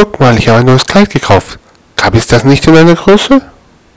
Guck mal, ich habe ein neues Kleid gekauft. Gab es das nicht in einer Größe?